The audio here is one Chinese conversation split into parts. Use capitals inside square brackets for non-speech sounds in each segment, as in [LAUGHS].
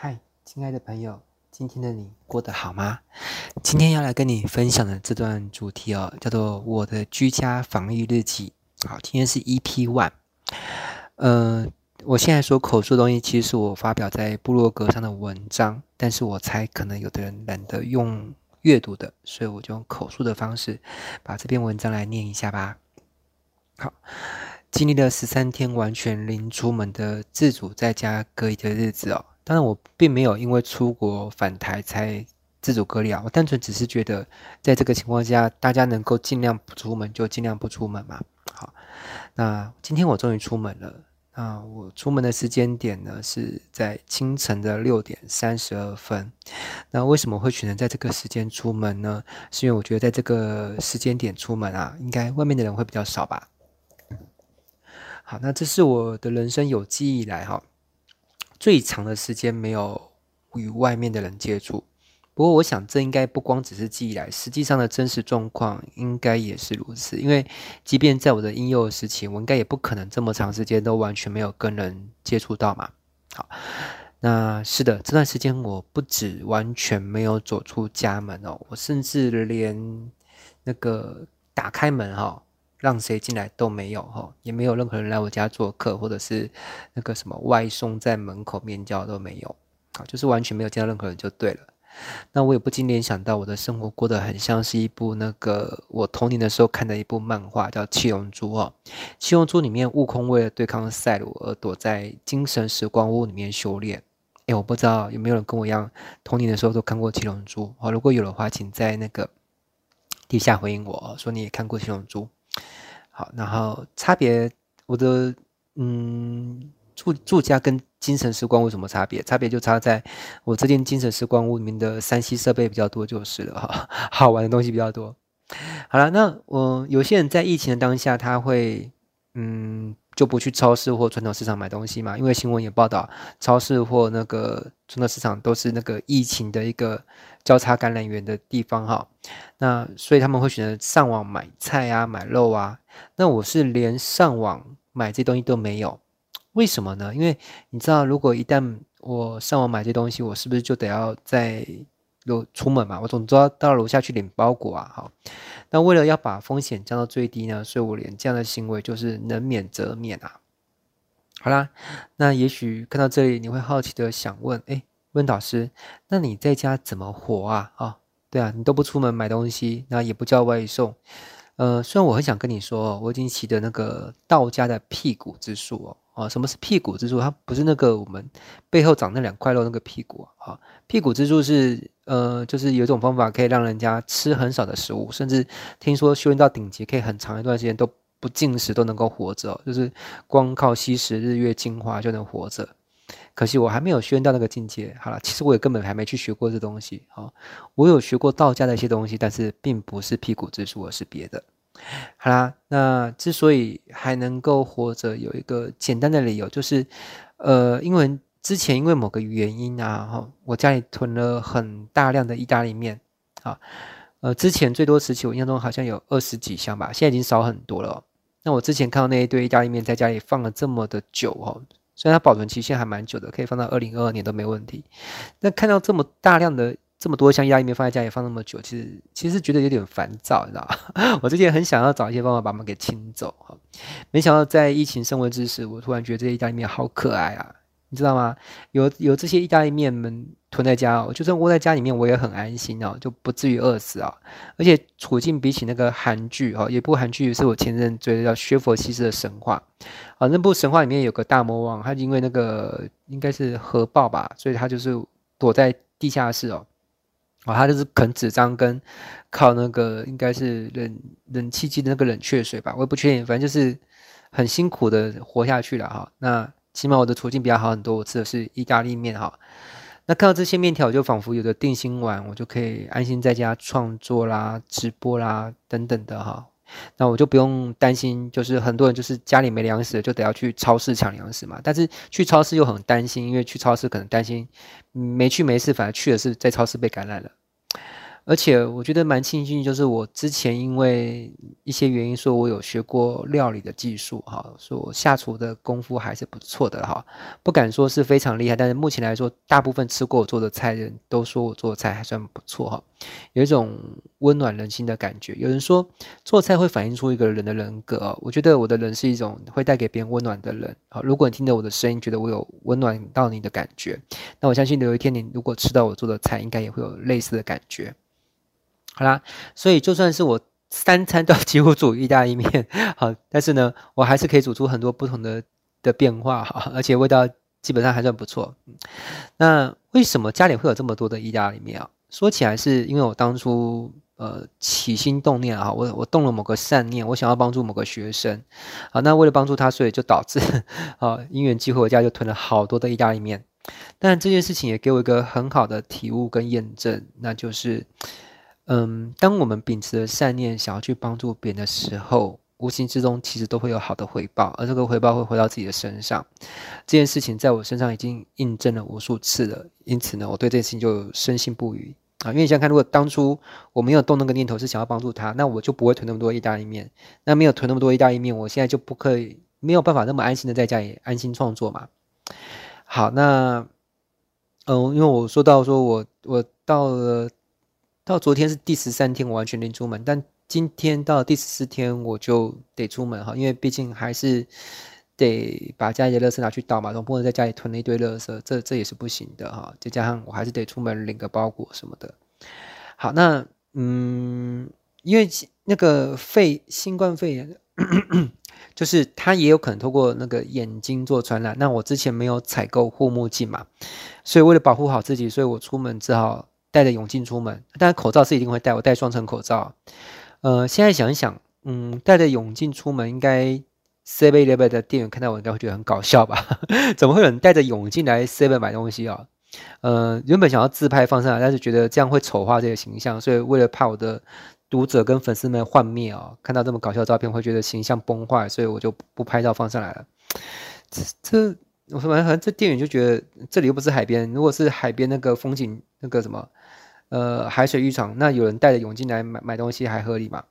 嗨，亲爱的朋友，今天的你过得好吗？今天要来跟你分享的这段主题哦，叫做我的居家防疫日记。好，今天是 EP One。呃，我现在说口述的东西，其实是我发表在部落格上的文章，但是我猜可能有的人懒得用阅读的，所以我就用口述的方式把这篇文章来念一下吧。好。经历了十三天完全零出门的自主在家隔离的日子哦，当然我并没有因为出国返台才自主隔离啊，我单纯只是觉得在这个情况下，大家能够尽量不出门就尽量不出门嘛。好，那今天我终于出门了。那我出门的时间点呢是在清晨的六点三十二分。那为什么会选择在这个时间出门呢？是因为我觉得在这个时间点出门啊，应该外面的人会比较少吧。好，那这是我的人生有记忆以来哈最长的时间没有与外面的人接触。不过，我想这应该不光只是记忆来，实际上的真实状况应该也是如此。因为即便在我的婴幼儿时期，我应该也不可能这么长时间都完全没有跟人接触到嘛。好，那是的，这段时间我不止完全没有走出家门哦，我甚至连那个打开门哈。让谁进来都没有哈，也没有任何人来我家做客，或者是那个什么外送在门口面交都没有，啊，就是完全没有见到任何人就对了。那我也不禁联想到我的生活过得很像是一部那个我童年的时候看的一部漫画，叫《七龙珠》哦。《七龙珠》里面悟空为了对抗赛鲁而躲在精神时光屋里面修炼。诶，我不知道有没有人跟我一样童年的时候都看过《七龙珠》哦？如果有的话，请在那个底下回应我，说你也看过《七龙珠》。好，然后差别，我的嗯住住家跟精神时光屋有什么差别？差别就差在我这间精神时光屋里面的三 C 设备比较多就是了哈，[LAUGHS] 好玩的东西比较多。好了，那我有些人在疫情的当下，他会嗯。就不去超市或传统市场买东西嘛，因为新闻也报道，超市或那个传统市场都是那个疫情的一个交叉感染源的地方哈。那所以他们会选择上网买菜啊、买肉啊。那我是连上网买这东西都没有，为什么呢？因为你知道，如果一旦我上网买这东西，我是不是就得要在楼出门嘛？我总知道到楼下去领包裹啊，好。那为了要把风险降到最低呢，所以我连这样的行为就是能免则免啊。好啦，那也许看到这里你会好奇的想问，哎，问导师，那你在家怎么活啊？啊、对啊，你都不出门买东西，那也不叫外送。呃，虽然我很想跟你说，我已经习得那个道家的辟谷之术哦。啊，什么是辟谷之术？它不是那个我们背后长那两块肉那个屁股啊。辟谷之术是，呃，就是有一种方法可以让人家吃很少的食物，甚至听说修炼到顶级，可以很长一段时间都不进食都能够活着，就是光靠吸食日月精华就能活着。可惜我还没有修炼到那个境界。好了，其实我也根本还没去学过这东西。啊，我有学过道家的一些东西，但是并不是辟谷之术，而是别的。好啦，那之所以还能够活着，有一个简单的理由，就是，呃，因为之前因为某个原因啊，哈，我家里囤了很大量的意大利面，啊，呃，之前最多时期我印象中好像有二十几箱吧，现在已经少很多了。那我之前看到那一堆意大利面在家里放了这么的久，哈，虽然它保存期限还蛮久的，可以放到二零二二年都没问题。那看到这么大量的。这么多箱意大利面放在家里放那么久，其实其实觉得有点烦躁，你知道吗？[LAUGHS] 我之前很想要找一些方法把它们给清走，没想到在疫情升温之时，我突然觉得这些意大利面好可爱啊，你知道吗？有有这些意大利面们囤在家哦，就算窝在家里面我也很安心哦，就不至于饿死啊。而且处境比起那个韩剧哈，有一部韩剧是我前阵追的叫《薛佛西斯的神话》啊，那部神话里面有个大魔王，他因为那个应该是核爆吧，所以他就是躲在地下室哦。哦，他就是啃纸张跟靠那个应该是冷冷气机的那个冷却水吧，我也不确定，反正就是很辛苦的活下去了哈。那起码我的处境比较好很多，我吃的是意大利面哈。那看到这些面条，我就仿佛有个定心丸，我就可以安心在家创作啦、直播啦等等的哈。那我就不用担心，就是很多人就是家里没粮食，就得要去超市抢粮食嘛。但是去超市又很担心，因为去超市可能担心没去没事，反而去的是在超市被感染了。而且我觉得蛮庆幸，就是我之前因为一些原因，说我有学过料理的技术，哈，说我下厨的功夫还是不错的，哈，不敢说是非常厉害，但是目前来说，大部分吃过我做的菜的人都说我做的菜还算不错，哈，有一种温暖人心的感觉。有人说做菜会反映出一个人的人格，我觉得我的人是一种会带给别人温暖的人，好，如果你听着我的声音，觉得我有温暖到你的感觉，那我相信有一天你如果吃到我做的菜，应该也会有类似的感觉。好啦，所以就算是我三餐都几乎煮意大利面，好，但是呢，我还是可以煮出很多不同的的变化，哈，而且味道基本上还算不错。那为什么家里会有这么多的意大利面啊？说起来是因为我当初呃起心动念啊，我我动了某个善念，我想要帮助某个学生，好，那为了帮助他，所以就导致啊因缘际会，我家就囤了好多的意大利面。但这件事情也给我一个很好的体悟跟验证，那就是。嗯，当我们秉持着善念，想要去帮助别人的时候，无形之中其实都会有好的回报，而这个回报会回到自己的身上。这件事情在我身上已经印证了无数次了，因此呢，我对这件事情就深信不疑啊。因为你想想看，如果当初我没有动那个念头是想要帮助他，那我就不会囤那么多意大利面。那没有囤那么多意大利面，我现在就不可以没有办法那么安心的在家里安心创作嘛。好，那嗯，因为我说到说我我到了。到昨天是第十三天，我完全零出门。但今天到第十四天，我就得出门哈，因为毕竟还是得把家里的垃圾拿去倒嘛，总不能在家里囤了一堆垃圾，这这也是不行的哈。再加上我还是得出门领个包裹什么的。好，那嗯，因为那个肺新冠肺炎，[COUGHS] 就是它也有可能透过那个眼睛做传染。那我之前没有采购护目镜嘛，所以为了保护好自己，所以我出门只好。戴着泳镜出门，当然口罩是一定会戴，我戴双层口罩。呃，现在想一想，嗯，戴着泳镜出门，应该 Seven Eleven 的店员看到我应该会觉得很搞笑吧？[LAUGHS] 怎么会有人戴着泳镜来 Seven 买东西啊？呃，原本想要自拍放上来，但是觉得这样会丑化这个形象，所以为了怕我的读者跟粉丝们幻灭啊，看到这么搞笑的照片会觉得形象崩坏，所以我就不拍照放上来了。这这。我说，反正这店员就觉得这里又不是海边，如果是海边那个风景那个什么，呃，海水浴场，那有人带着泳镜来买买东西还合理吗？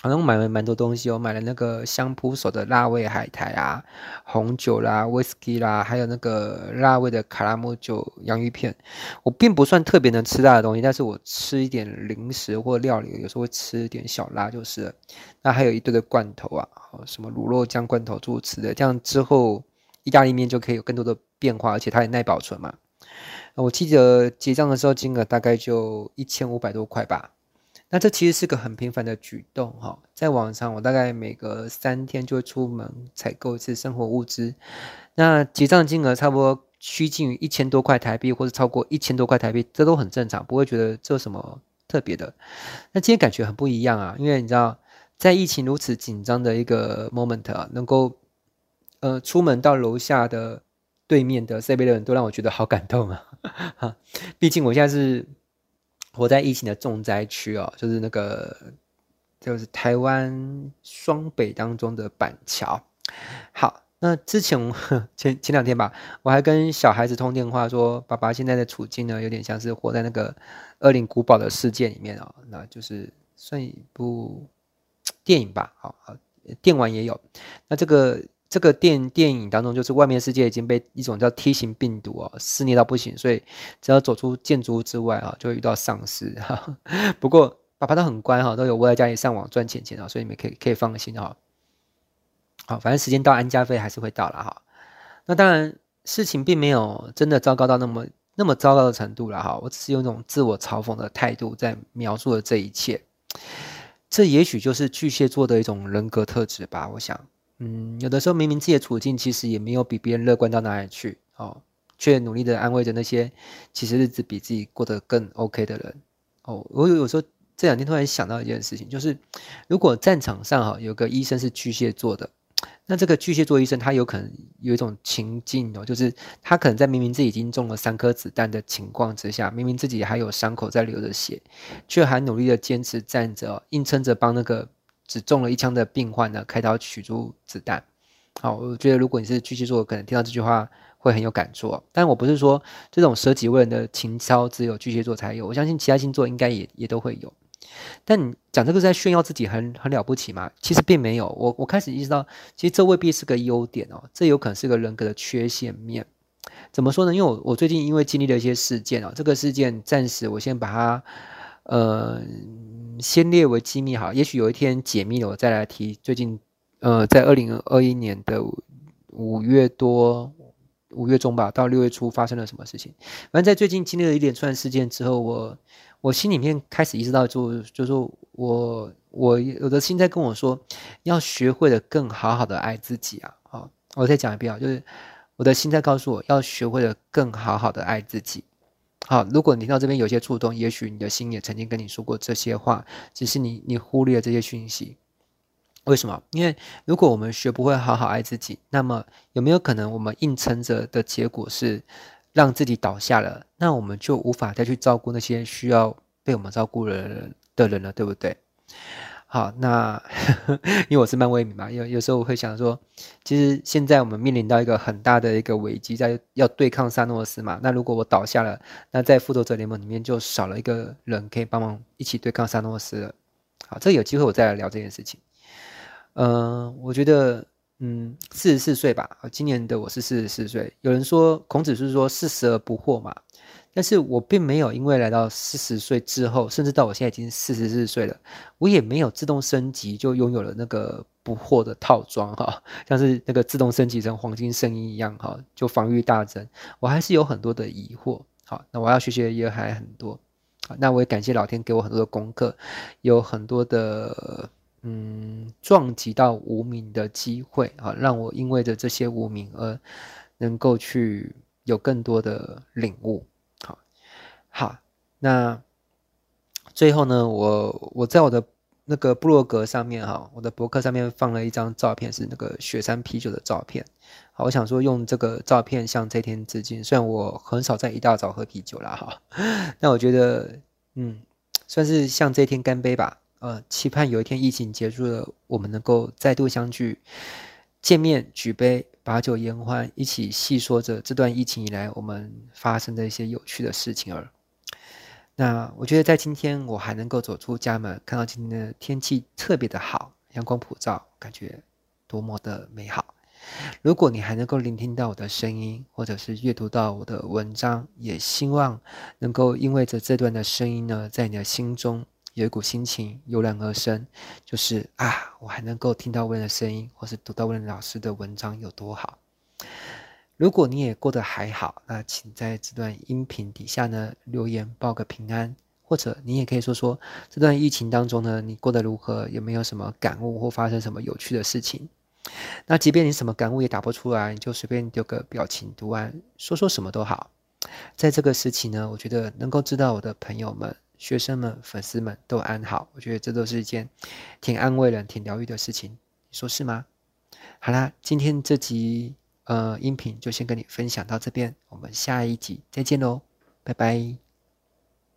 好像我买了蛮多东西，我买了那个香扑手的辣味海苔啊，红酒啦、，whisky 啦，还有那个辣味的卡拉姆酒洋芋片。我并不算特别能吃辣的东西，但是我吃一点零食或料理，有时候会吃一点小辣就是了。那还有一堆的罐头啊，什么卤肉酱罐头诸如此类的，这样之后。意大利面就可以有更多的变化，而且它也耐保存嘛。我记得结账的时候金额大概就一千五百多块吧。那这其实是个很频繁的举动哈。在网上，我大概每隔三天就会出门采购一次生活物资。那结账金额差不多趋近于一千多块台币，或者超过一千多块台币，这都很正常，不会觉得这有什么特别的。那今天感觉很不一样啊，因为你知道，在疫情如此紧张的一个 moment 啊，能够。呃，出门到楼下的对面的 Seven 的人都让我觉得好感动啊！哈，毕竟我现在是活在疫情的重灾区哦，就是那个就是台湾双北当中的板桥。好，那之前 [LAUGHS] 前前两天吧，我还跟小孩子通电话说，爸爸现在的处境呢，有点像是活在那个恶灵古堡的世界里面哦，那就是算一部电影吧。好好，电玩也有，那这个。这个电电影当中，就是外面世界已经被一种叫梯形病毒哦肆虐到不行，所以只要走出建筑物之外啊，就会遇到丧尸哈。[LAUGHS] 不过爸爸都很乖哈，都有窝在家里上网赚钱钱啊，所以你们可以可以放心哈。好，反正时间到安家费还是会到了哈。那当然事情并没有真的糟糕到那么那么糟糕的程度了哈。我只是用一种自我嘲讽的态度在描述了这一切。这也许就是巨蟹座的一种人格特质吧，我想。嗯，有的时候明明自己的处境其实也没有比别人乐观到哪里去，哦，却努力的安慰着那些其实日子比自己过得更 OK 的人。哦，我有有时候这两天突然想到一件事情，就是如果战场上哈有个医生是巨蟹座的，那这个巨蟹座医生他有可能有一种情境哦，就是他可能在明明自己已经中了三颗子弹的情况之下，明明自己还有伤口在流着血，却还努力的坚持站着，硬撑着帮那个。只中了一枪的病患呢，开刀取出子弹。好，我觉得如果你是巨蟹座，可能听到这句话会很有感触。但我不是说这种舍己为人的情操只有巨蟹座才有，我相信其他星座应该也也都会有。但你讲这个是在炫耀自己很很了不起吗？其实并没有。我我开始意识到，其实这未必是个优点哦，这有可能是个人格的缺陷面。怎么说呢？因为我我最近因为经历了一些事件哦，这个事件暂时我先把它呃先列为机密好，也许有一天解密了，我再来提。最近呃，在二零二一年的五月多五月中吧，到六月初发生了什么事情？反正在最近经历了一连串事件之后，我我心里面开始意识到就，就就是我我我的心在跟我说，要学会的更好好的爱自己啊！好，我再讲一遍啊，就是。我的心在告诉我要学会的更好好的爱自己。好，如果你听到这边有些触动，也许你的心也曾经跟你说过这些话，只是你你忽略了这些讯息。为什么？因为如果我们学不会好好爱自己，那么有没有可能我们硬撑着的结果是让自己倒下了？那我们就无法再去照顾那些需要被我们照顾的人的人了，对不对？好，那呵呵 [LAUGHS] 因为我是漫威迷嘛，有有时候我会想说，其实现在我们面临到一个很大的一个危机，在要对抗萨诺斯嘛。那如果我倒下了，那在复仇者联盟里面就少了一个人可以帮忙一起对抗萨诺斯了。好，这有机会我再来聊这件事情。嗯、我觉得，嗯，四十四岁吧，今年的我是四十四岁。有人说孔子是说四十而不惑嘛。但是我并没有因为来到四十岁之后，甚至到我现在已经四十四岁了，我也没有自动升级就拥有了那个不惑的套装哈，像是那个自动升级成黄金圣衣一样哈，就防御大增。我还是有很多的疑惑，好，那我要学习的也还很多，好，那我也感谢老天给我很多的功课，有很多的嗯撞击到无名的机会啊，让我因为着这些无名而能够去有更多的领悟。好，那最后呢，我我在我的那个部落格上面哈，我的博客上面放了一张照片，是那个雪山啤酒的照片。好，我想说用这个照片向这天致敬。虽然我很少在一大早喝啤酒啦哈，[LAUGHS] 但我觉得嗯，算是向这天干杯吧。呃，期盼有一天疫情结束了，我们能够再度相聚，见面举杯，把酒言欢，一起细说着这段疫情以来我们发生的一些有趣的事情而。那我觉得在今天我还能够走出家门，看到今天的天气特别的好，阳光普照，感觉多么的美好。如果你还能够聆听到我的声音，或者是阅读到我的文章，也希望能够因为着这段的声音呢，在你的心中有一股心情油然而生，就是啊，我还能够听到温的声音，或是读到温老师的文章有多好。如果你也过得还好，那请在这段音频底下呢留言报个平安，或者你也可以说说这段疫情当中呢你过得如何，有没有什么感悟或发生什么有趣的事情？那即便你什么感悟也打不出来，你就随便丢个表情图案，说说什么都好。在这个时期呢，我觉得能够知道我的朋友们、学生们、粉丝们都安好，我觉得这都是一件挺安慰人、挺疗愈的事情，你说是吗？好啦，今天这集。呃，音频就先跟你分享到这边，我们下一集再见喽，拜拜。